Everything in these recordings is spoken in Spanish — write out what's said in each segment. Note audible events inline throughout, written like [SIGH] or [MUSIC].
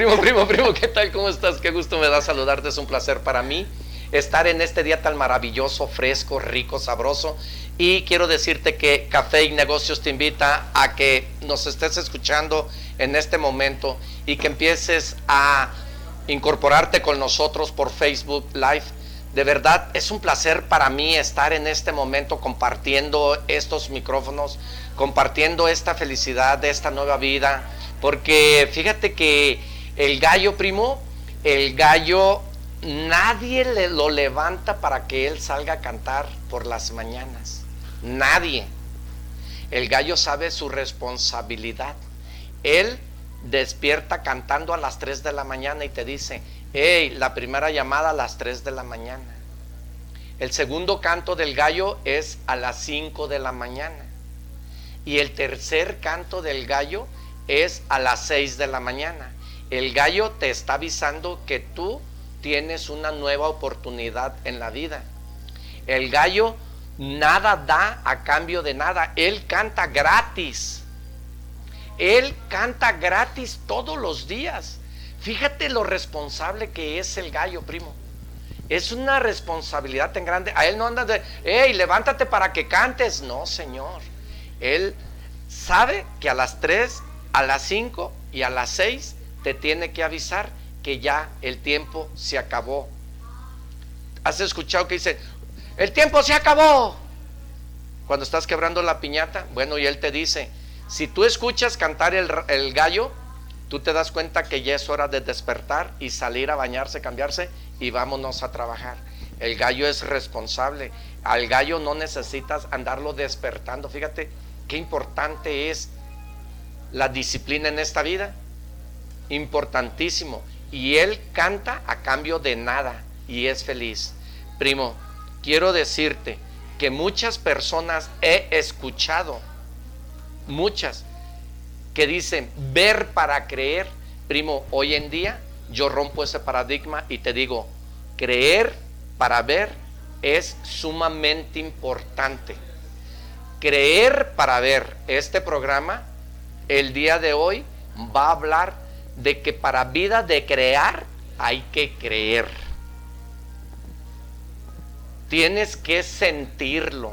Primo, primo, primo, ¿qué tal? ¿Cómo estás? Qué gusto me da saludarte. Es un placer para mí estar en este día tan maravilloso, fresco, rico, sabroso. Y quiero decirte que Café y Negocios te invita a que nos estés escuchando en este momento y que empieces a incorporarte con nosotros por Facebook Live. De verdad es un placer para mí estar en este momento compartiendo estos micrófonos, compartiendo esta felicidad de esta nueva vida, porque fíjate que el gallo primo, el gallo nadie le lo levanta para que él salga a cantar por las mañanas. Nadie. El gallo sabe su responsabilidad. Él despierta cantando a las 3 de la mañana y te dice, hey, la primera llamada a las 3 de la mañana. El segundo canto del gallo es a las 5 de la mañana. Y el tercer canto del gallo es a las 6 de la mañana. El gallo te está avisando que tú tienes una nueva oportunidad en la vida. El gallo nada da a cambio de nada. Él canta gratis. Él canta gratis todos los días. Fíjate lo responsable que es el gallo, primo. Es una responsabilidad tan grande. A él no anda de, hey, levántate para que cantes. No, Señor. Él sabe que a las 3, a las 5 y a las 6 te tiene que avisar que ya el tiempo se acabó. ¿Has escuchado que dice, el tiempo se acabó? Cuando estás quebrando la piñata, bueno, y él te dice, si tú escuchas cantar el, gallo, tú te das cuenta que ya es hora de despertar y salir a bañarse, cambiarse y vámonos a trabajar. El gallo es responsable. Al gallo no necesitas andarlo despertando. Fíjate qué importante es la disciplina en esta vida. Importantísimo y él canta a cambio de nada y es feliz. Primo, quiero decirte que muchas personas he escuchado, muchas, que dicen ver para creer. Primo, hoy en día yo rompo ese paradigma y te digo, creer para ver es sumamente importante. Creer para ver este programa, el día de hoy va a hablar de que para vida de crear hay que creer. Tienes que sentirlo.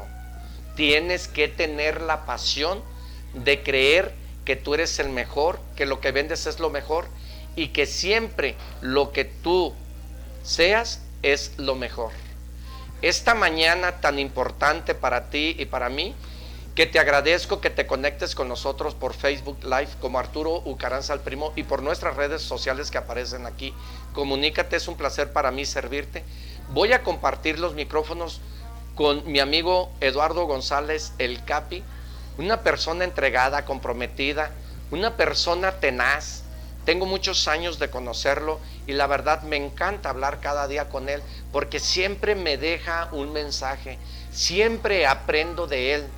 Tienes que tener la pasión de creer que tú eres el mejor, que lo que vendes es lo mejor y que siempre lo que tú seas es lo mejor. Esta mañana tan importante para ti y para mí que te agradezco que te conectes con nosotros por Facebook Live como Arturo Ucaranza al Primo y por nuestras redes sociales que aparecen aquí. Comunícate, es un placer para mí servirte. Voy a compartir los micrófonos con mi amigo Eduardo González El Capi, una persona entregada, comprometida, una persona tenaz. Tengo muchos años de conocerlo y la verdad me encanta hablar cada día con él porque siempre me deja un mensaje, siempre aprendo de él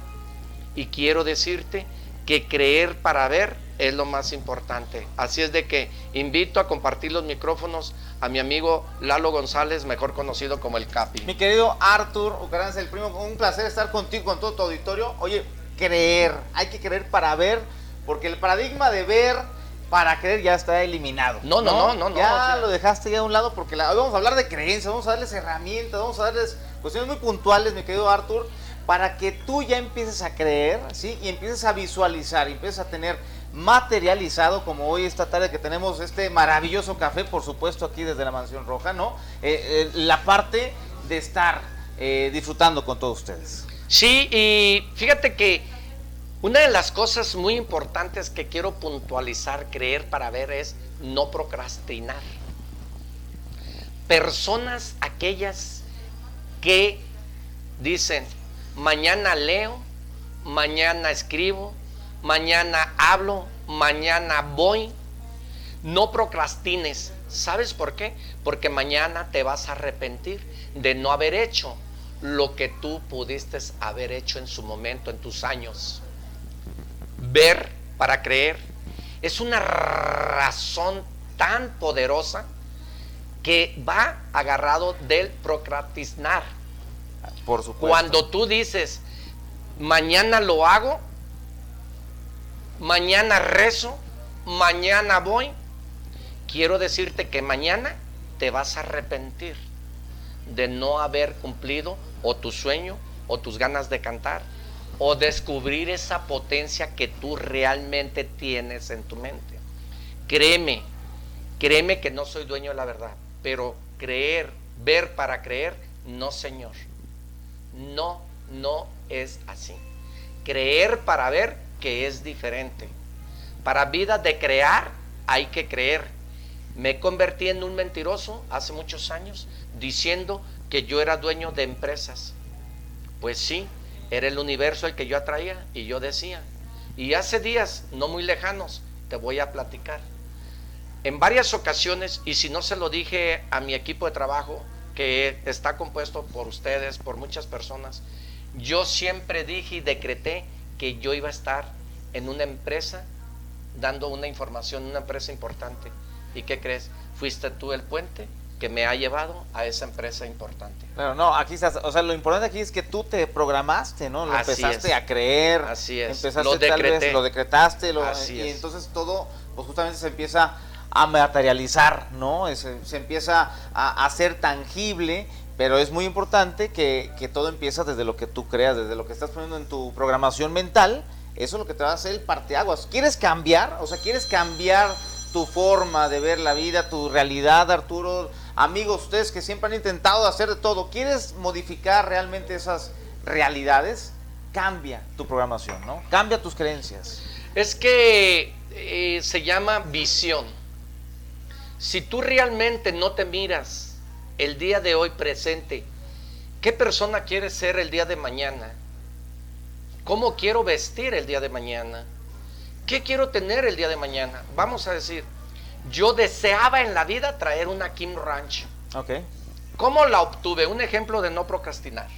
y quiero decirte que creer para ver es lo más importante. Así es de que invito a compartir los micrófonos a mi amigo Lalo González, mejor conocido como el Capi. Mi querido Artur Ucaranza, el primo, un placer estar contigo, con todo tu auditorio. Oye, creer, hay que creer para ver, porque el paradigma de ver para creer ya está eliminado. No, no, no, no. Ya lo dejaste ya a un lado porque la, vamos a hablar de creencias, vamos a darles herramientas, vamos a darles cuestiones muy puntuales, mi querido Artur para que tú ya empieces a creer, ¿sí? Y empieces a visualizar, empieces a tener materializado, como hoy esta tarde que tenemos este maravilloso café, por supuesto, aquí desde la Mansión Roja, ¿no? Eh, eh, la parte de estar eh, disfrutando con todos ustedes. Sí, y fíjate que una de las cosas muy importantes que quiero puntualizar, creer para ver, es no procrastinar. Personas aquellas que dicen, mañana leo, mañana escribo, mañana hablo, mañana voy. No procrastines. ¿Sabes por qué? Porque mañana te vas a arrepentir de no haber hecho lo que tú pudiste haber hecho en su momento, en tus años. Ver para creer es una razón tan poderosa que va agarrado del procrastinar. Cuando tú dices, mañana lo hago, mañana rezo, mañana voy, quiero decirte que mañana te vas a arrepentir de no haber cumplido o tu sueño o tus ganas de cantar o descubrir esa potencia que tú realmente tienes en tu mente. Créeme, créeme que no soy dueño de la verdad, pero creer, ver para creer, no señor. No, no es así. Creer para ver que es diferente. Para vida de crear hay que creer. Me convertí en un mentiroso hace muchos años diciendo que yo era dueño de empresas. Pues sí, era el universo el que yo atraía y yo decía. Y hace días, no muy lejanos, te voy a platicar. En varias ocasiones, y si no se lo dije a mi equipo de trabajo, que está compuesto por ustedes, por muchas personas, yo siempre dije y decreté que yo iba a estar en una empresa dando una información, una empresa importante. ¿Y qué crees? Fuiste tú el puente que me ha llevado a esa empresa importante. Pero no, aquí estás, o sea, lo importante aquí es que tú te programaste, ¿no? Lo empezaste a creer. Así es. Empezaste lo tal vez, lo decretaste, lo, y entonces todo, pues justamente se empieza a materializar, ¿no? Se, se empieza a hacer tangible, pero es muy importante que, que todo empieza desde lo que tú creas, desde lo que estás poniendo en tu programación mental. Eso es lo que te va a hacer el parteaguas. ¿Quieres cambiar? O sea, ¿quieres cambiar tu forma de ver la vida, tu realidad, Arturo? Amigos, ustedes que siempre han intentado hacer de todo, ¿quieres modificar realmente esas realidades? Cambia tu programación, ¿no? Cambia tus creencias. Es que eh, se llama visión. Si tú realmente no te miras el día de hoy presente, ¿qué persona quieres ser el día de mañana? ¿Cómo quiero vestir el día de mañana? ¿Qué quiero tener el día de mañana? Vamos a decir, yo deseaba en la vida traer una Kim Ranch. Ok. ¿Cómo la obtuve? Un ejemplo de no procrastinar.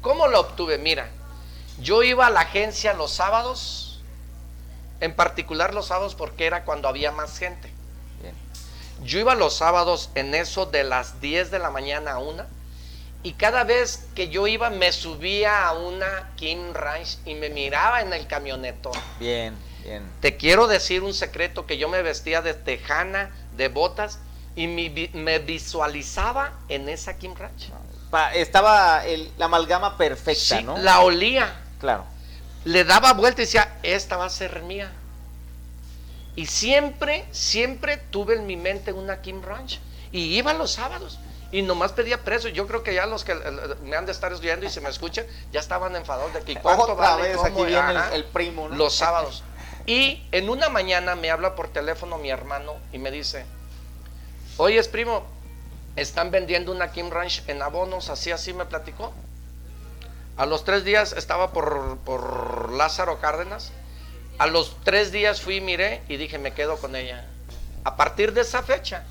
¿Cómo la obtuve? Mira, yo iba a la agencia los sábados, en particular los sábados porque era cuando había más gente. Yo iba los sábados en eso de las 10 de la mañana a una y cada vez que yo iba me subía a una Kim Ranch y me miraba en el camioneto. Bien te quiero decir un secreto que yo me vestía de tejana, de botas y me, visualizaba en esa Kim Ranch. Estaba la amalgama perfecta, sí, La olía. Claro. Le daba vuelta y decía, esta va a ser mía. Y siempre, siempre tuve en mi mente una Kim Ranch. Y iba los sábados. Y nomás pedía preso. Yo creo que ya los que me han de estar oyendo y se me escuchan, ya estaban enfadados de que cuánto vale, aquí viene el, primo, Los sábados. Y en una mañana me habla por teléfono mi hermano y me dice, oye, primo, están vendiendo una Kim Ranch en abonos, así, así me platicó. A los tres días estaba por, por Lázaro Cárdenas. A los tres días fui, miré y dije, me quedo con ella. A partir de esa fecha,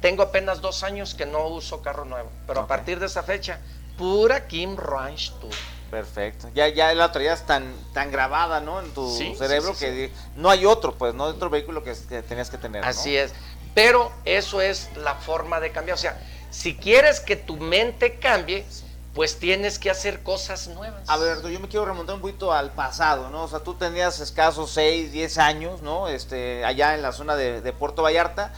tengo apenas dos años que no uso carro nuevo, pero a partir de esa fecha, pura Kim Ranch Tour. Perfecto. Ya, ya la traías tan, tan grabada, ¿no? En tu cerebro que no hay otro, pues, no hay otro vehículo que, tenías que tener. Así es. Pero eso es la forma de cambiar. O sea, si quieres que tu mente cambie, pues tienes que hacer cosas nuevas. A ver, yo me quiero remontar un poquito al pasado, ¿no? O sea, tú tenías escasos 6, 10 años, ¿no? Este, allá en la zona de, de Puerto Vallarta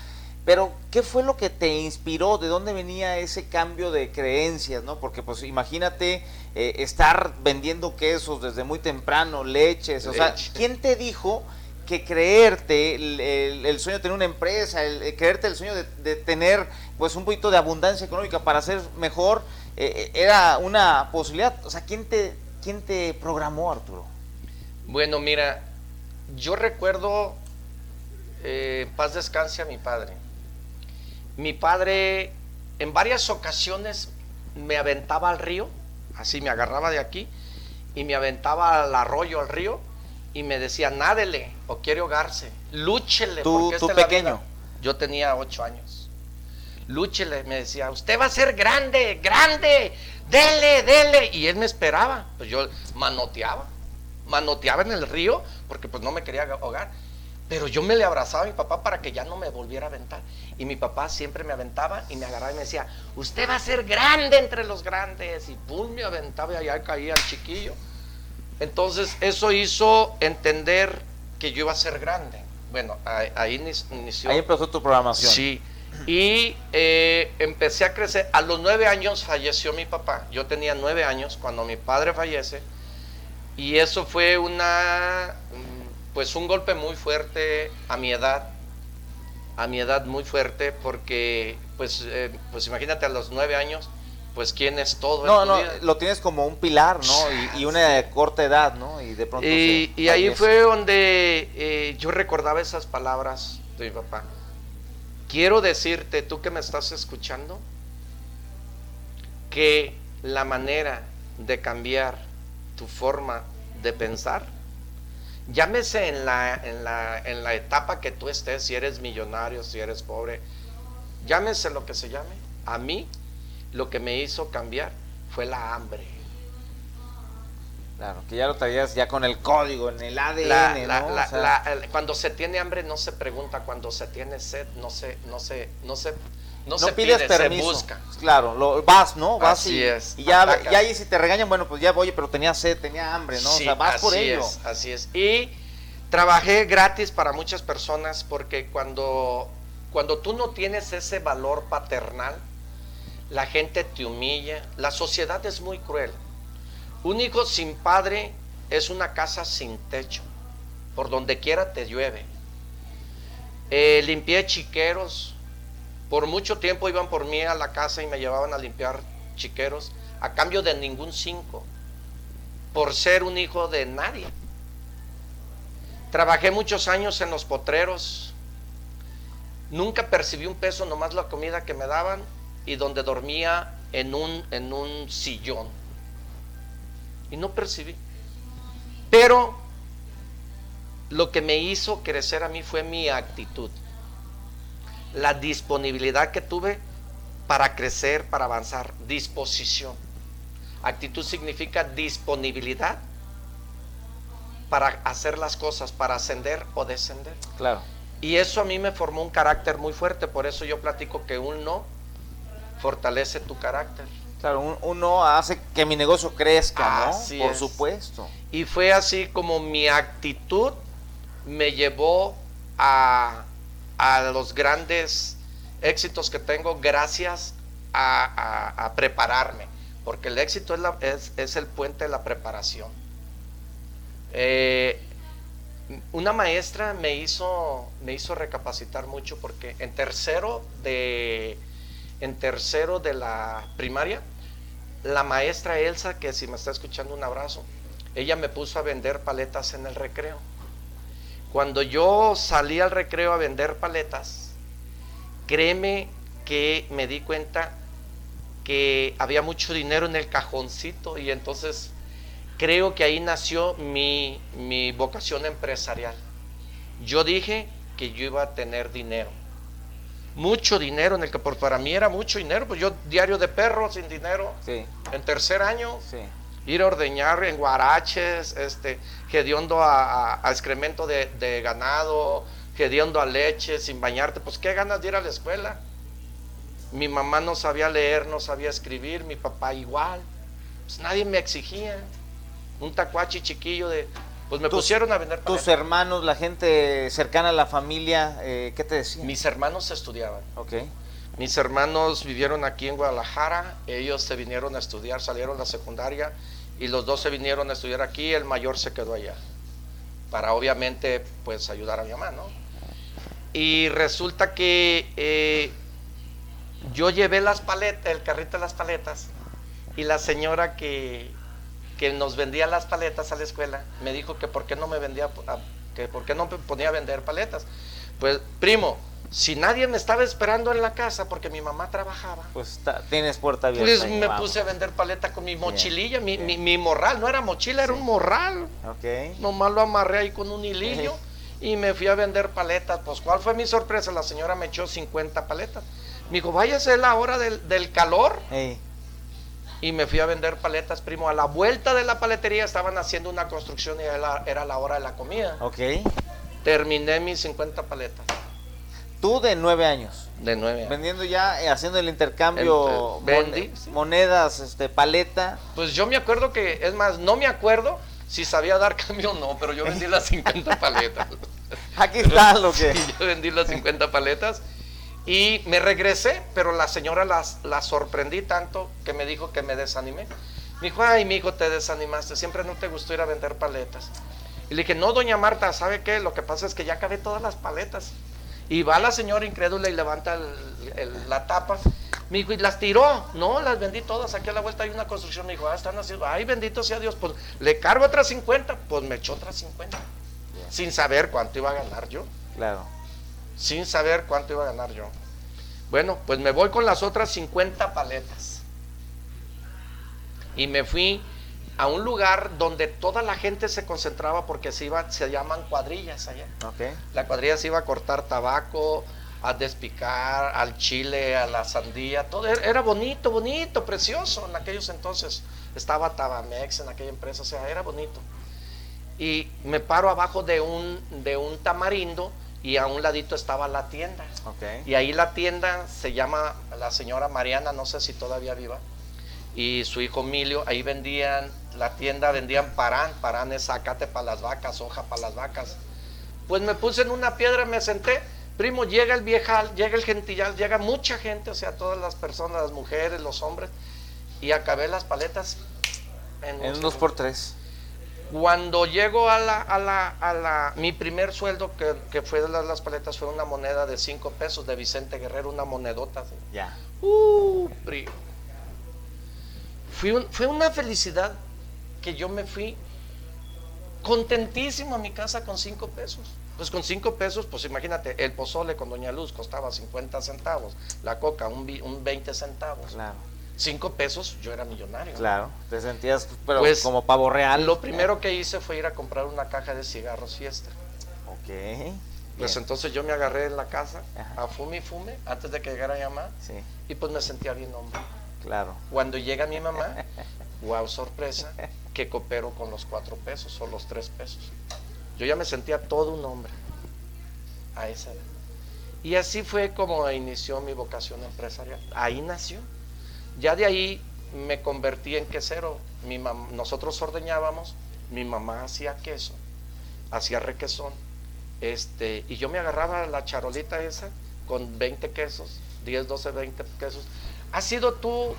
pero, ¿qué fue lo que te inspiró? ¿De dónde venía ese cambio de creencias? ¿no? Porque, pues, imagínate eh, estar vendiendo quesos desde muy temprano, leches. O sea, ¿quién te dijo que creerte el, sueño de tener una empresa, el, creerte el sueño de, tener, pues, un poquito de abundancia económica para ser mejor, eh, eh, era una posibilidad? O sea, ¿quién te, ¿quién te programó, Arturo? Bueno, mira, yo recuerdo, paz descanse a mi padre mi padre en varias ocasiones me aventaba al río, así me agarraba de aquí y me aventaba al arroyo, al río y me decía, nádele o quiere ahogarse, lúchele. ¿Tú, porque pequeño? Yo tenía ocho años. Lúchele, me decía, usted va a ser grande, grande, dele, dele. Y él me esperaba, pues yo manoteaba, manoteaba en el río porque pues no me quería ahogar. Pero yo me le abrazaba a mi papá para que ya no me volviera a aventar. Y mi papá siempre me aventaba y me agarraba y me decía, usted va a ser grande entre los grandes. Y pum, me aventaba y allá caía el chiquillo. Entonces eso hizo entender que yo iba a ser grande. bueno, ahí, ahí inic- inició. Ahí empezó tu programación. Sí. Y eh, empecé a crecer. A los nueve años falleció mi papá. Yo tenía nueve años cuando mi padre fallece. Y eso fue una, pues un golpe muy fuerte a mi edad. A mi edad muy fuerte porque, pues, eh, pues imagínate a los nueve años, pues quién es todo. No, no, vida? lo tienes como un pilar, ¿no? Y, y una corta edad, ¿no? Y de pronto. Y, se y ahí fue donde eh, yo recordaba esas palabras de mi papá. Quiero decirte, tú que me estás escuchando, que la manera de cambiar tu forma de pensar, llámese en la, en la, en la etapa que tú estés, si eres millonario, si eres pobre, llámese lo que se llame, a mí lo que me hizo cambiar fue la hambre. Claro, que ya lo traías ya con el código, en el ADN, La- ¿no? la- O la- sea, la- el- cuando se tiene hambre no se pregunta, cuando se tiene sed no se, no se, no se, no no se pides pide, permiso. se busca. Claro, lo, vas, ¿no? Vas Así y, es, y ya, ahí si te regañan, bueno, pues ya voy, pero tenía sed, tenía hambre, ¿no? Sí, o sea, vas por ello. es, así es. Y trabajé gratis para muchas personas porque cuando, cuando tú no tienes ese valor paternal, la gente te humilla, la sociedad es muy cruel. Un hijo sin padre es una casa sin techo, por donde quiera te llueve. Eh, limpié chiqueros, por mucho tiempo iban por mí a la casa y me llevaban a limpiar chiqueros a cambio de ningún cinco, por ser un hijo de nadie. Trabajé muchos años en los potreros, nunca percibí un peso, nomás la comida que me daban y donde dormía en un, en un sillón. Y no percibí. Pero lo que me hizo crecer a mí fue mi actitud, la disponibilidad que tuve para crecer, para avanzar, disposición. Actitud significa disponibilidad para hacer las cosas, para ascender o descender. Claro. Y eso a mí me formó un carácter muy fuerte, por eso yo platico que un no fortalece tu carácter. Claro, un- uno hace que mi negocio crezca, ¿no? Por es. supuesto. Y fue así como mi actitud me llevó a, a los grandes éxitos que tengo gracias a, a- a prepararme. Porque el éxito es, la- es- es el puente de la preparación. Eh, una maestra me hizo, me hizo recapacitar mucho porque en tercero de, en tercero de la primaria, la maestra Elsa, que si me está escuchando un abrazo, ella me puso a vender paletas en el recreo. Cuando yo salí al recreo a vender paletas, créeme que me di cuenta que había mucho dinero en el cajoncito y entonces creo que ahí nació mi, mi vocación empresarial. Yo dije que yo iba a tener dinero. Mucho dinero en el que por para mí era mucho dinero, pues yo diario de perro sin dinero Sí, en tercer año sí. ir a ordeñar en guaraches, este, hediondo a, a- a excremento de, de ganado, hediondo a leche, sin bañarte, pues qué ganas de ir a la escuela. Mi mamá no sabía leer, no sabía escribir, mi papá igual. Pues nadie me exigía. Un tacuachi chiquillo de, pues me Tus- pusieron a vender Tus paletas. hermanos, la gente cercana a la familia, eh, ¿qué te decían? Mis hermanos estudiaban. Ok. Mis hermanos vivieron aquí en Guadalajara, ellos se vinieron a estudiar, salieron la secundaria y los dos se vinieron a estudiar aquí, el mayor se quedó allá, para obviamente pues ayudar a mi mamá, ¿no? Y resulta que eh, yo llevé las paletas, el carrito de las paletas, y la señora que, que nos vendía las paletas a la escuela me dijo que por qué no me vendía, que por qué no me ponía a vender paletas. Pues, primo, si nadie me estaba esperando en la casa porque mi mamá trabajaba, Pues tienes puerta abierta. pues me vamos. puse a vender paleta con mi mochililla, mi, bien. mi- mi morral, no era mochila, era un morral. Ok. Nomás lo amarré ahí con un hilillo [LAUGHS] y me fui a vender paletas. Pues, ¿cuál fue mi sorpresa? La señora me echó 50 paletas. Me dijo, váyase la hora del, del calor. Y me fui a vender paletas, primo. A la vuelta de la paletería estaban haciendo una construcción y era la, era la hora de la comida. ok. Terminé mis 50 paletas Tú de nueve años. de 9 Vendiendo ya, eh, haciendo el intercambio, vendí, mon- sí. monedas, este, paleta. Pues yo me acuerdo que, es más, no me acuerdo si sabía dar [LAUGHS] cambio o no, pero yo vendí las 50 paletas. [LAUGHS] Aquí está lo [LAUGHS] que... yo vendí las 50 paletas y me regresé, pero la señora las, la sorprendí tanto que me dijo que me desanimé. Me dijo, ay, mi hijo, te desanimaste, siempre no te gustó ir a vender paletas. Y le dije, no, doña Marta, ¿sabe qué? Lo que pasa es que ya acabé todas las paletas. Y va la señora incrédula y levanta la tapa. Me dijo, y las tiró. No, las vendí todas. Aquí a la vuelta hay una construcción. Me dijo, ah, están haciendo. Ay, bendito sea Dios. Pues le cargo otras 50. Pues me echó otras 50. Sin saber cuánto iba a ganar yo. Claro. Sin saber cuánto iba a ganar yo. Bueno, pues me voy con las otras 50 paletas. Y me fui a un lugar donde toda la gente se concentraba porque se iba, se llaman cuadrillas allá. Okay. La cuadrilla se iba a cortar tabaco, a despicar, al chile, a la sandía, todo era bonito, bonito, precioso en aquellos entonces. Estaba Tabamex en aquella empresa, o sea, era bonito. Y me paro abajo de un, de un tamarindo y a un ladito estaba la tienda. Okay. Y ahí la tienda se llama la señora Mariana, no sé si todavía viva, y su hijo Emilio, ahí vendían la tienda vendían parán, parán es zacate para las vacas, hoja para las vacas. Pues me puse en una piedra, me senté, primo, llega el viejal, llega el gentillal, llega mucha gente, o sea, todas las personas, las mujeres, los hombres, y acabé las paletas en, unos por tres. Cuando llego a la, a la, a la, mi primer sueldo que, fue de las, paletas fue una moneda de cinco pesos de Vicente Guerrero, una monedota. Ya. Uh, primo. fue una felicidad que yo me fui contentísimo a mi casa con cinco pesos. Pues con cinco pesos, pues imagínate, el pozole con Doña Luz costaba 50 centavos, la coca un, un 20 centavos. Claro. Cinco pesos, yo era millonario. Claro, te sentías pero pues, como pavo real. Lo primero que hice fue ir a comprar una caja de cigarros fiesta. Ok. Pues entonces yo me agarré en la casa a fume y fume antes de que llegara mi mamá. Sí. Y pues me sentía bien hombre. Claro. Cuando llega mi mamá, [LAUGHS] wow, sorpresa, que coopero con los cuatro pesos o los tres pesos. Yo ya me sentía todo un hombre a esa edad. Y así fue como inició mi vocación empresarial. Ahí nació. Ya de ahí me convertí en quesero. Mi nosotros ordeñábamos, mi mamá hacía queso, hacía requesón. Este, y yo me agarraba la charolita esa con 20 quesos, 10, 12, 20 quesos. ¿Has sido tú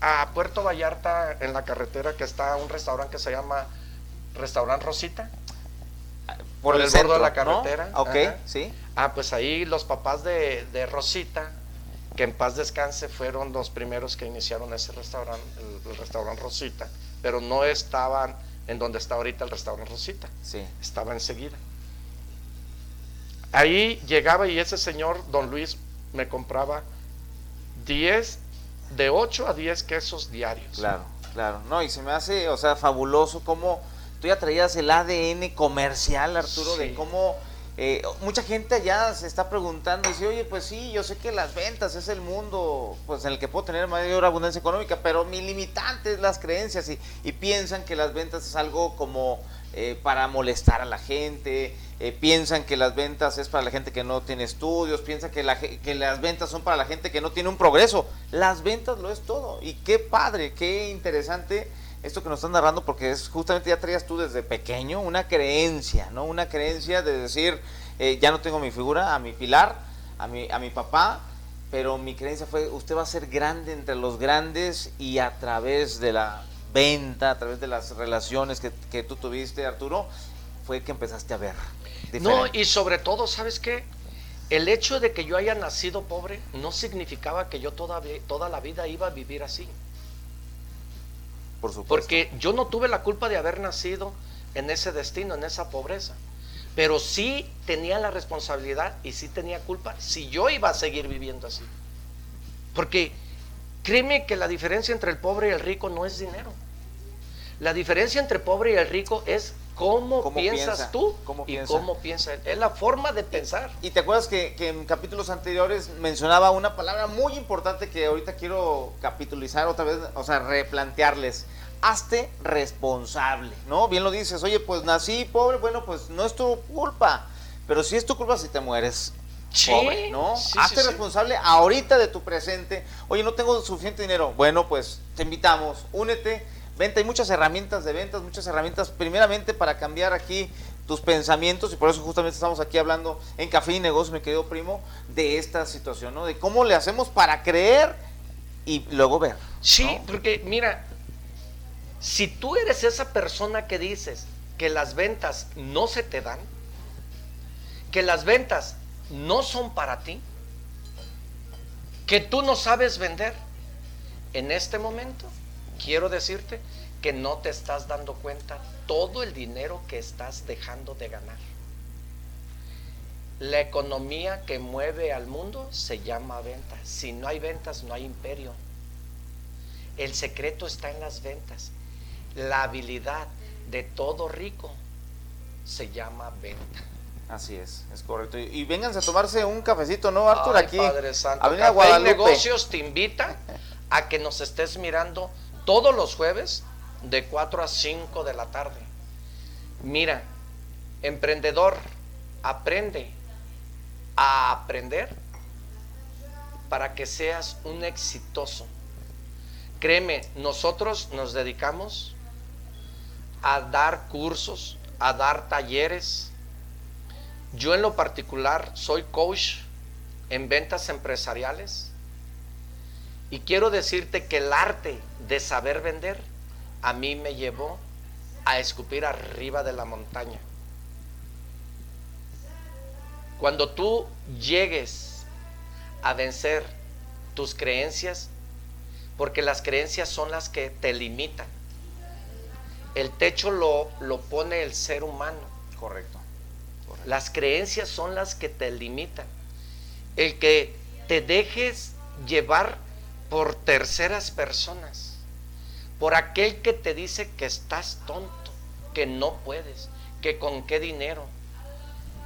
a Puerto Vallarta, en la carretera, que está un restaurante que se llama Restaurant Rosita. Por, el, borde de la carretera. Ok, sí. Ah, pues ahí los papás de, Rosita, que en paz descanse, fueron los primeros que iniciaron ese restaurante, el, restaurante Rosita, pero no estaban en donde está ahorita el restaurante Rosita. Sí. Estaba enseguida. Ahí llegaba y ese señor, don Luis, me compraba 10 de 8 a 10 quesos diarios. Claro, claro. No, y se me hace, o sea, fabuloso cómo tú ya traías el ADN comercial, Arturo, de cómo eh, mucha gente allá se está preguntando y dice, oye, pues sí, yo sé que las ventas es el mundo pues en el que puedo tener mayor abundancia económica, pero mi limitante es las creencias y, y piensan que las ventas es algo como eh, para molestar a la gente, eh, piensan que las ventas es para la gente que no tiene estudios, piensan que, que las ventas son para la gente que no tiene un progreso. Las ventas lo es todo. Y qué padre, qué interesante esto que nos están narrando, porque es justamente ya traías tú desde pequeño una creencia, ¿no? Una creencia de decir, eh, ya no tengo mi figura, a mi pilar, a mi, a mi papá, pero mi creencia fue, usted va a ser grande entre los grandes y a través de la venta, a través de las relaciones que, tú tuviste, Arturo, fue que empezaste a ver. No, y sobre todo, ¿sabes qué? El hecho de que yo haya nacido pobre no significaba que yo toda, toda la vida iba a vivir así. Porque yo no tuve la culpa de haber nacido en ese destino, en esa pobreza. Pero sí tenía la responsabilidad y sí tenía culpa si yo iba a seguir viviendo así. Porque Créeme que la diferencia entre el pobre y el rico no es dinero. La diferencia entre pobre y el rico es cómo, piensas tú y cómo piensa él. Es la forma de pensar. Y te acuerdas que, en capítulos anteriores mencionaba una palabra muy importante que ahorita quiero capitulizar otra vez, o sea, replantearles. Hazte responsable, ¿no? Bien lo dices, oye, pues nací pobre, bueno, pues no es tu culpa, pero si es tu culpa si te mueres. ¿no? Hazte responsable ahorita de tu presente. Oye, no tengo suficiente dinero. Bueno, pues te invitamos, únete. Venta, hay muchas herramientas de ventas, muchas herramientas, primeramente para cambiar aquí tus pensamientos y por eso justamente estamos aquí hablando en Café y Negocios, mi querido primo, de esta situación, ¿no? De cómo le hacemos para creer y luego ver. Sí, porque mira, si tú eres esa persona que dices que las ventas no se te dan, que las ventas no son para ti, que tú no sabes vender, en este momento quiero decirte que no te estás dando cuenta todo el dinero que estás dejando de ganar. La economía que mueve al mundo se llama venta. Si no hay ventas, no hay imperio. El secreto está en las ventas. La habilidad de todo rico se llama venta. Así es, es correcto. Y, y vénganse a tomarse un cafecito, ¿no, Artur? Ay, aquí. Padre Santo. Avenida Guadalupe. Negocios te invita a que nos estés mirando todos los jueves de 4 a 5 de la tarde. Mira, emprendedor, aprende a aprender para que seas un exitoso. Créeme, nosotros nos dedicamos a dar cursos, a dar talleres. Yo en lo particular soy coach en ventas empresariales y quiero decirte que el arte de saber vender a mí me llevó a escupir arriba de la montaña. Cuando tú llegues a vencer tus creencias, porque las creencias son las que te limitan. El techo lo, lo pone el ser humano. Correcto. Las creencias son las que te limitan. El que te dejes llevar por terceras personas, por aquel que te dice que estás tonto, que no puedes, que con qué dinero.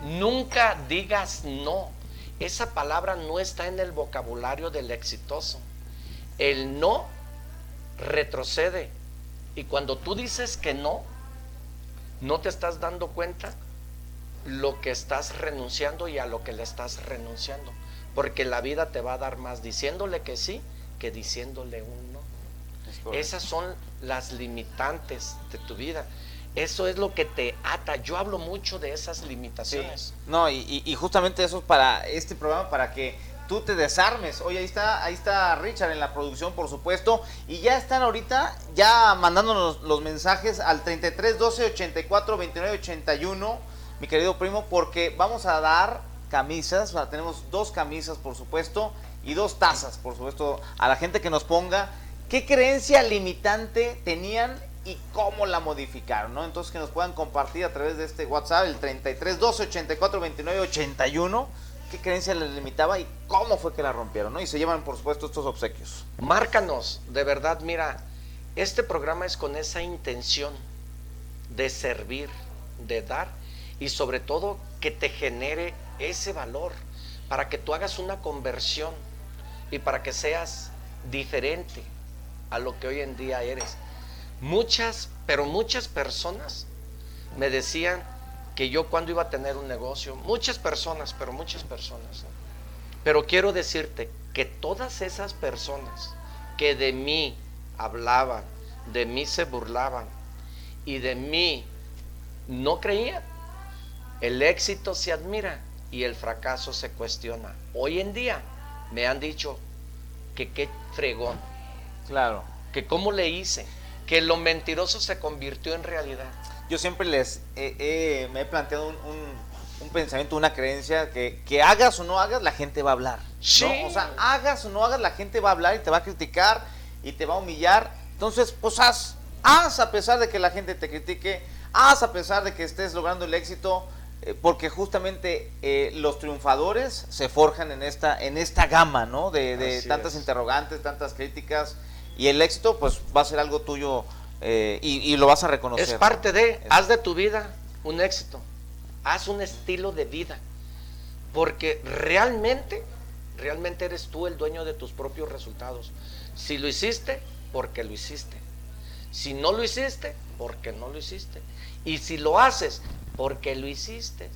Nunca digas no. Esa palabra no está en el vocabulario del exitoso. El no retrocede. Y cuando tú dices que no, no te estás dando cuenta lo que estás renunciando y a lo que le estás renunciando. Porque la vida te va a dar más diciéndole que sí que diciéndole un no. Es. Esas son las limitantes de tu vida. Eso es lo que te ata. Yo hablo mucho de esas Sí. limitaciones. No, y, y- y justamente eso es para este programa, para que tú te desarmes. Oye, ahí está, ahí está Richard en la producción, por supuesto. Y ya están ahorita, ya mandándonos los mensajes al 33 12 84 29 81, mi querido primo, porque vamos a dar camisas. o sea, tenemos dos camisas, por supuesto, y dos tazas, por supuesto, a la gente que nos ponga qué creencia limitante tenían y cómo la modificaron, ¿no? Entonces que nos puedan compartir a través de este WhatsApp, el 33 12 84 29 81, qué creencia les limitaba y cómo fue que la rompieron, ¿no? Y se llevan, por supuesto, estos obsequios. Márcanos, de verdad, mira, este programa es con esa intención de servir, de dar y sobre todo que te genere ese valor para que tú hagas una conversión y para que seas diferente a lo que hoy en día eres. Muchas, pero muchas personas me decían que yo cuando iba a tener un negocio, muchas personas, pero muchas personas. Pero quiero decirte que todas esas personas que de mí hablaban, de mí se burlaban y de mí no creían, el éxito se admira y el fracaso se cuestiona. Hoy en día me han dicho que qué fregón, Claro. que cómo le hice, que lo mentiroso se convirtió en realidad. Yo siempre les eh, eh, me he planteado un, un- un pensamiento, una creencia que, que hagas o no hagas, la gente va a hablar. ¿no? Sí. O sea, hagas o no hagas, la gente va a hablar y te va a criticar y te va a humillar. Entonces, pues haz, haz a pesar de que la gente te critique, haz a pesar de que estés logrando el éxito, porque justamente eh, los triunfadores se forjan en esta, en esta gama, ¿no? De, tantas es. interrogantes, tantas críticas y el éxito, pues va a ser algo tuyo eh, y, y lo vas a reconocer. Es parte de, Es- haz de tu vida un éxito, haz un estilo de vida, porque realmente, realmente eres tú el dueño de tus propios resultados. Si lo hiciste, porque lo hiciste. Si no lo hiciste, porque no lo hiciste. Y si lo haces, porque lo hiciste,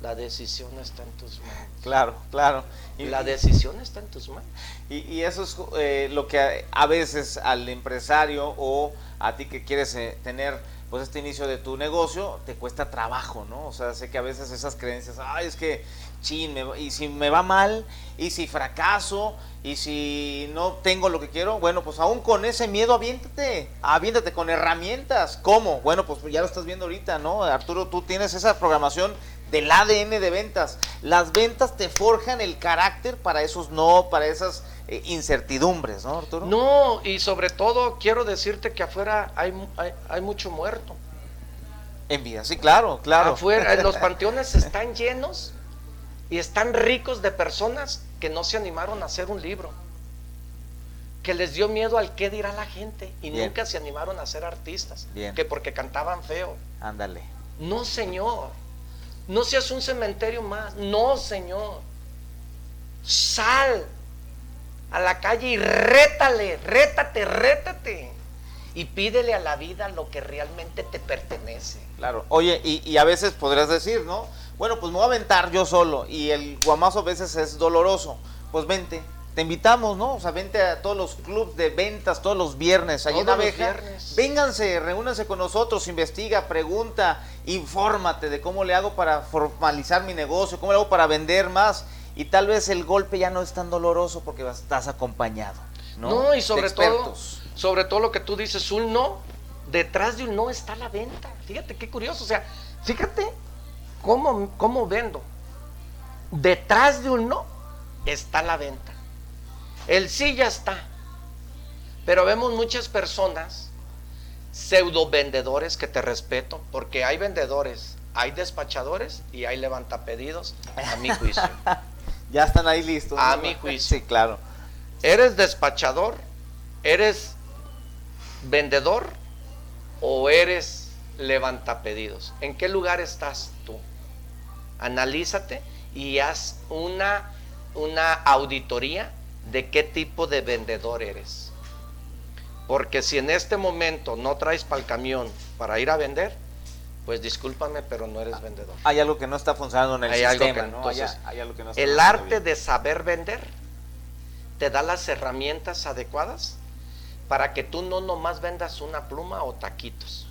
la decisión está en tus manos. Claro, claro. Y, La decisión está en tus manos. y, y eso es eh, lo que a, a veces al empresario o a ti que quieres eh, tener pues este inicio de tu negocio te cuesta trabajo, ¿no? O sea, sé que a veces esas creencias, ay, es que, chin, y si me va mal, y si fracaso, y si no tengo lo que quiero, bueno, pues aún con ese miedo aviéntate, aviéntate con herramientas. ¿Cómo? Bueno, pues ya lo estás viendo ahorita, ¿no? Arturo, tú tienes esa programación del ADN de ventas. Las ventas te forjan el carácter para esos no, para esas eh, incertidumbres, ¿no, Arturo? No, y sobre todo quiero decirte que afuera hay, hay, mucho muerto. En vida, sí, claro, claro. Afuera, los [LAUGHS] panteones están llenos y están ricos de personas que no se animaron a hacer un libro, que les dio miedo al qué dirá la gente y nunca se animaron a ser artistas, que porque cantaban feo. Ándale. No, señor. No seas un cementerio más. No, señor. Sal a la calle y rétale, rétate, rétate. Y pídele a la vida lo que realmente te pertenece. Claro. Oye, y, a veces podrías decir, ¿no? Bueno, pues me voy a aventar yo solo. Y el guamazo a veces es doloroso. Pues vente, te invitamos, ¿no? O sea, vente a todos los clubes de ventas todos los viernes allí en Abeja. Vénganse, reúnanse con nosotros, investiga, pregunta, infórmate de cómo le hago para formalizar mi negocio, cómo le hago para vender más. Y tal vez el golpe ya no es tan doloroso porque estás acompañado. No, no y sobre todo, sobre todo lo que tú dices, un no, detrás de un no está la venta. Fíjate qué curioso, o sea, fíjate cómo, cómo vendo. Detrás de un no está la venta. El sí ya está. Pero vemos muchas personas, pseudo vendedores, que te respeto, porque hay vendedores, hay despachadores y hay levantapedidos, a mi juicio. [LAUGHS] ya están ahí listos. A mi [LAUGHS] juicio. Sí, claro. ¿Eres despachador? ¿Eres vendedor? ¿O eres levantapedidos? ¿En qué lugar estás tú? Analízate y haz una, una auditoría de qué tipo de vendedor eres. Porque si en este momento no traes para el camión para ir a vender, pues discúlpame, pero no eres vendedor. Hay algo que no está funcionando en el sistema, el arte de saber vender te da las herramientas adecuadas para que tú no nomás vendas una pluma o taquitos.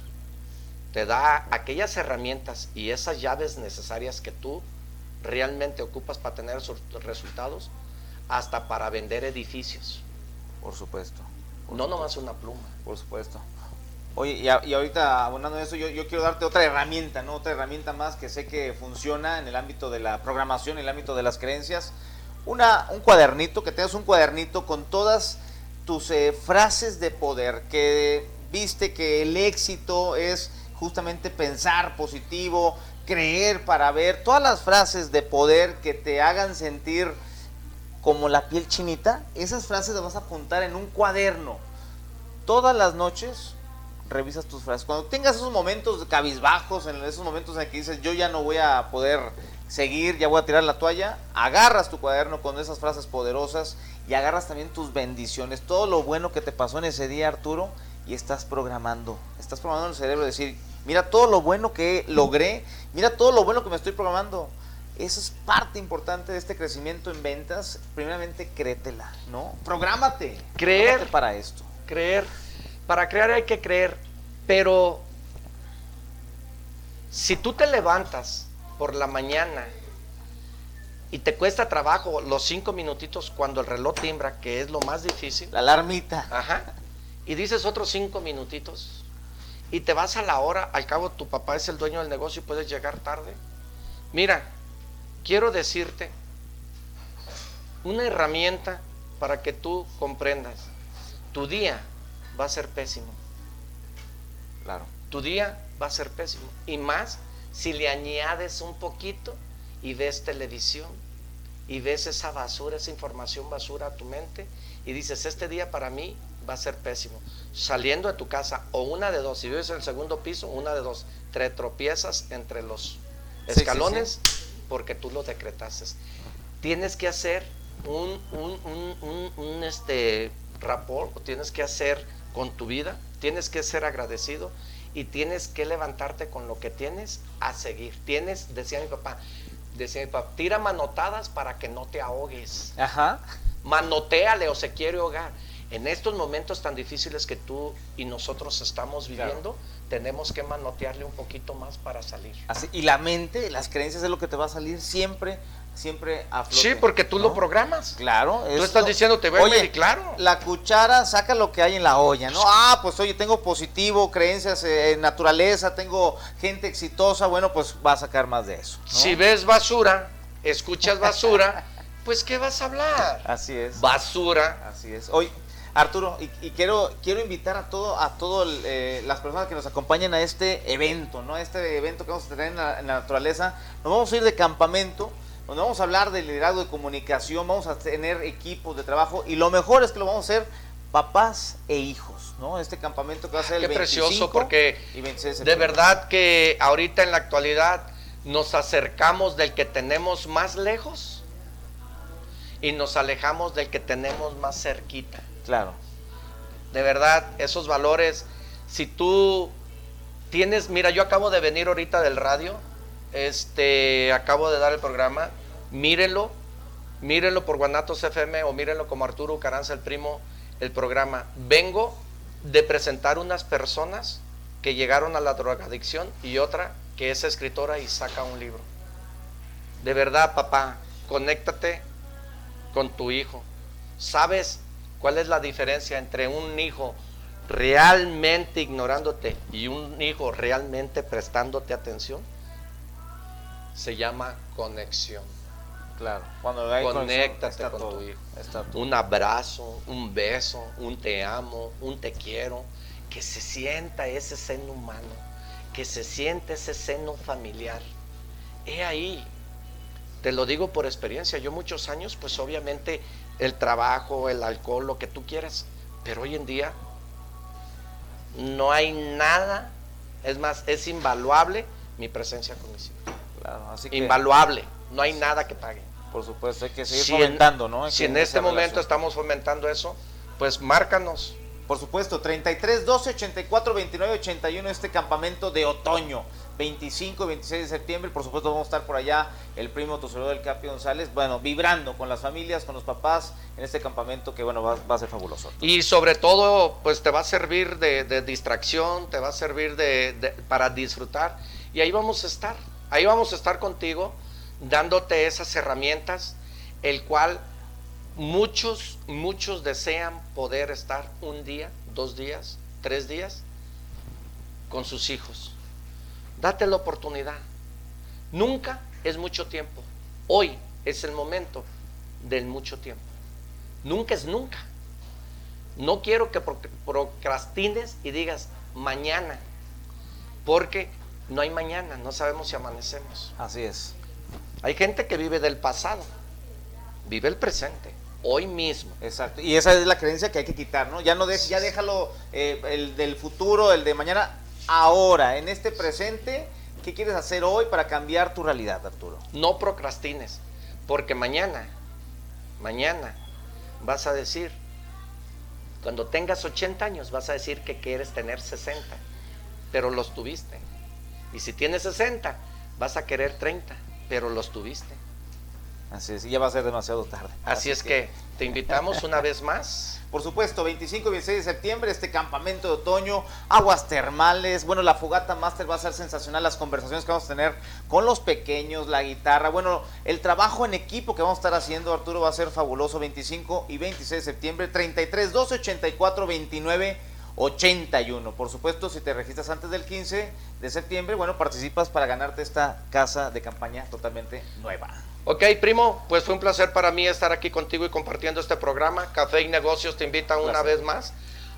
Te da aquellas herramientas y esas llaves necesarias que tú realmente ocupas para tener sus resultados hasta para vender edificios. Por supuesto. no nomás una pluma. Por supuesto. Oye, y, ahorita abonando eso, yo, quiero darte otra herramienta, ¿no? Otra herramienta más que sé que funciona en el ámbito de la programación, en el ámbito de las creencias. Una, un cuadernito, que tengas un cuadernito con todas tus eh, frases de poder, que viste que el éxito es justamente pensar positivo, creer para ver, todas las frases de poder que te hagan sentir como la piel chinita, esas frases las vas a apuntar en un cuaderno. Todas las noches revisas tus frases. Cuando tengas esos momentos cabizbajos, en esos momentos en que dices yo ya no voy a poder seguir, ya voy a tirar la toalla, agarras tu cuaderno con esas frases poderosas y agarras también tus bendiciones, todo lo bueno que te pasó en ese día, Arturo, y estás programando. Estás programando el cerebro, decir, mira todo lo bueno que logré, mira todo lo bueno que me estoy programando. Eso es parte importante de este crecimiento en ventas. Primeramente, créetela, ¿no? Prográmate. Creer. para esto. Creer. Para crear hay que creer. Pero si tú te levantas por la mañana y te cuesta trabajo los cinco minutitos cuando el reloj timbra, que es lo más difícil. La alarmita. Ajá. Y dices otros cinco minutitos y te vas a la hora, al cabo tu papá es el dueño del negocio y puedes llegar tarde. Mira, quiero decirte una herramienta para que tú comprendas. Tu día va a ser pésimo. Claro. Tu día va a ser pésimo. Y más si le añades un poquito y ves televisión y ves esa basura, esa información basura a tu mente y dices, este día para mí va a ser pésimo. Saliendo de tu casa o una de dos, si vives en el segundo piso, una de dos, te tropiezas entre los escalones porque tú lo decretaste. Tienes que hacer un, un, este, rapport, tienes que hacer con tu vida, tienes que ser agradecido y tienes que levantarte con lo que tienes a seguir. Tienes, decía mi papá, decía mi papá, tira manotadas para que no te ahogues. Ajá. Manoteale o se quiere ahogar. En estos momentos tan difíciles que tú y nosotros estamos viviendo, tenemos que manotearle un poquito más para salir. Así, y la mente, las creencias es lo que te va a salir siempre, siempre a flote. Sí, porque tú lo programas. Claro. Tú estás diciendo, te voy a oye, claro. La cuchara saca lo que hay en la olla, ¿no? Ah, pues oye, tengo positivo, creencias en naturaleza, tengo gente exitosa, bueno, pues va a sacar más de eso. Si ves basura, escuchas basura, pues ¿qué vas a hablar? [LAUGHS] Así es. Basura. Así es. Hoy Arturo, y, quiero, quiero invitar a todo, a todas eh, las personas que nos acompañen a este evento, ¿no? Este evento que vamos a tener en la, naturaleza. Nos vamos a ir de campamento, donde vamos a hablar de liderazgo de comunicación, vamos a tener equipos de trabajo, y lo mejor es que lo vamos a hacer papás e hijos, ¿no? Este campamento que va a ser el Qué precioso, porque de verdad que ahorita en la actualidad nos acercamos del que tenemos más lejos y nos alejamos del que tenemos más cerquita. Claro. De verdad, esos valores, si tú tienes, mira, yo acabo de venir ahorita del radio, este, acabo de dar el programa, mírenlo, mírenlo por Guanatos FM o mírenlo como Arturo Caranza, el primo, el programa. Vengo de presentar unas personas que llegaron a la drogadicción y otra que es escritora y saca un libro. De verdad, papá, conéctate con tu hijo. ¿Sabes ¿Cuál es la diferencia entre un hijo realmente ignorándote y un hijo realmente prestándote atención? Se llama conexión. Claro, cuando conéctate con tu hijo. Un abrazo, un beso, un te amo, un te quiero, que se sienta ese seno humano, que se siente ese seno familiar. He ahí, te lo digo por experiencia, yo muchos años pues obviamente el trabajo, el alcohol, lo que tú quieras. Pero hoy en día no hay nada, es más, es invaluable mi presencia con mis hijos. invaluable, no hay nada que pague. Por supuesto, hay que seguir fomentando, ¿no? si en este momento estamos fomentando eso, pues márcanos. Por supuesto, 33 12 84 29 81 este campamento de otoño. 25 y 26 de septiembre. Por supuesto, vamos a estar por allá el primo Tosurero del Capi González, bueno, vibrando con las familias, con los papás en este campamento que, bueno, va, a ser fabuloso. Y sobre todo, pues te va a servir de, distracción, te va a servir de, para disfrutar. Y ahí vamos a estar, ahí vamos a estar contigo, dándote esas herramientas, el cual muchos, muchos desean poder estar un día, dos días, tres días con sus hijos Date la oportunidad. Nunca es mucho tiempo. Hoy es el momento del mucho tiempo. Nunca es nunca. No quiero que procrastines y digas mañana, porque no hay mañana, no sabemos si amanecemos. Así es. Hay gente que vive del pasado, vive el presente, hoy mismo. Exacto. Y esa es la creencia que hay que quitar, ¿no? Ya no ya déjalo eh, el del futuro, el de mañana, ahora, en este presente, ¿qué quieres hacer hoy para cambiar tu realidad, Arturo? No procrastines, porque mañana, mañana vas a decir, cuando tengas 80 años vas a decir que quieres tener 60, pero los tuviste. Y si tienes 60, vas a querer 30, pero los tuviste. Así es, y ya va a ser demasiado tarde. Así, es que te invitamos una vez más [LAUGHS] por supuesto, 25 y 26 de septiembre, este campamento de otoño, aguas termales. Bueno, la fogata master va a ser sensacional. Las conversaciones que vamos a tener con los pequeños, la guitarra. Bueno, el trabajo en equipo que vamos a estar haciendo, Arturo, va a ser fabuloso. 25 y 26 de septiembre, 33 12 84 29 81. Por supuesto, si te registras antes del 15 de septiembre, bueno, participas para ganarte esta casa de campaña totalmente nueva. Ok, primo, pues fue un placer para mí estar aquí contigo y compartiendo este programa. Café y Negocios te invitan una vez más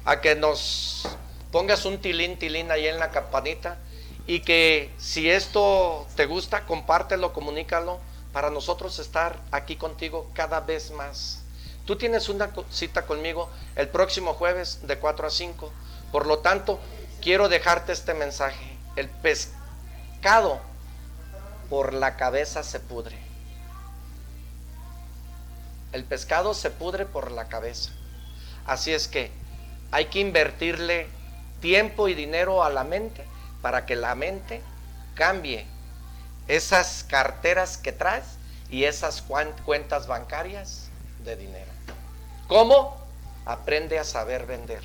a que nos pongas un tilín, tilín ahí en la campanita y que si esto te gusta, compártelo, comunícalo para nosotros estar aquí contigo cada vez más. Tú tienes una cita conmigo el próximo jueves de 4 a 5. Por lo tanto, quiero dejarte este mensaje. El pescado por la cabeza se pudre el pescado se pudre por la cabeza. Así es que hay que invertirle tiempo y dinero a la mente para que la mente cambie esas carteras que traes y esas cuentas bancarias de dinero. ¿Cómo? Aprende a saber vender.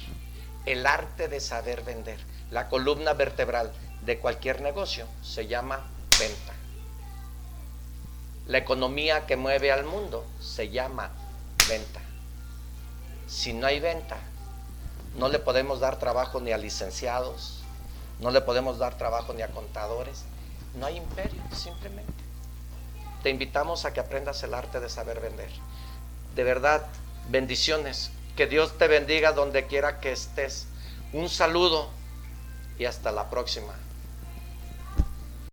El arte de saber vender. La columna vertebral de cualquier negocio se llama venta. La economía que mueve al mundo se llama venta. Si no hay venta, no le podemos dar trabajo ni a licenciados, no le podemos dar trabajo ni a contadores. No hay imperio, simplemente. Te invitamos a que aprendas el arte de saber vender. De verdad, bendiciones. Que Dios te bendiga donde quiera que estés. Un saludo y hasta la próxima.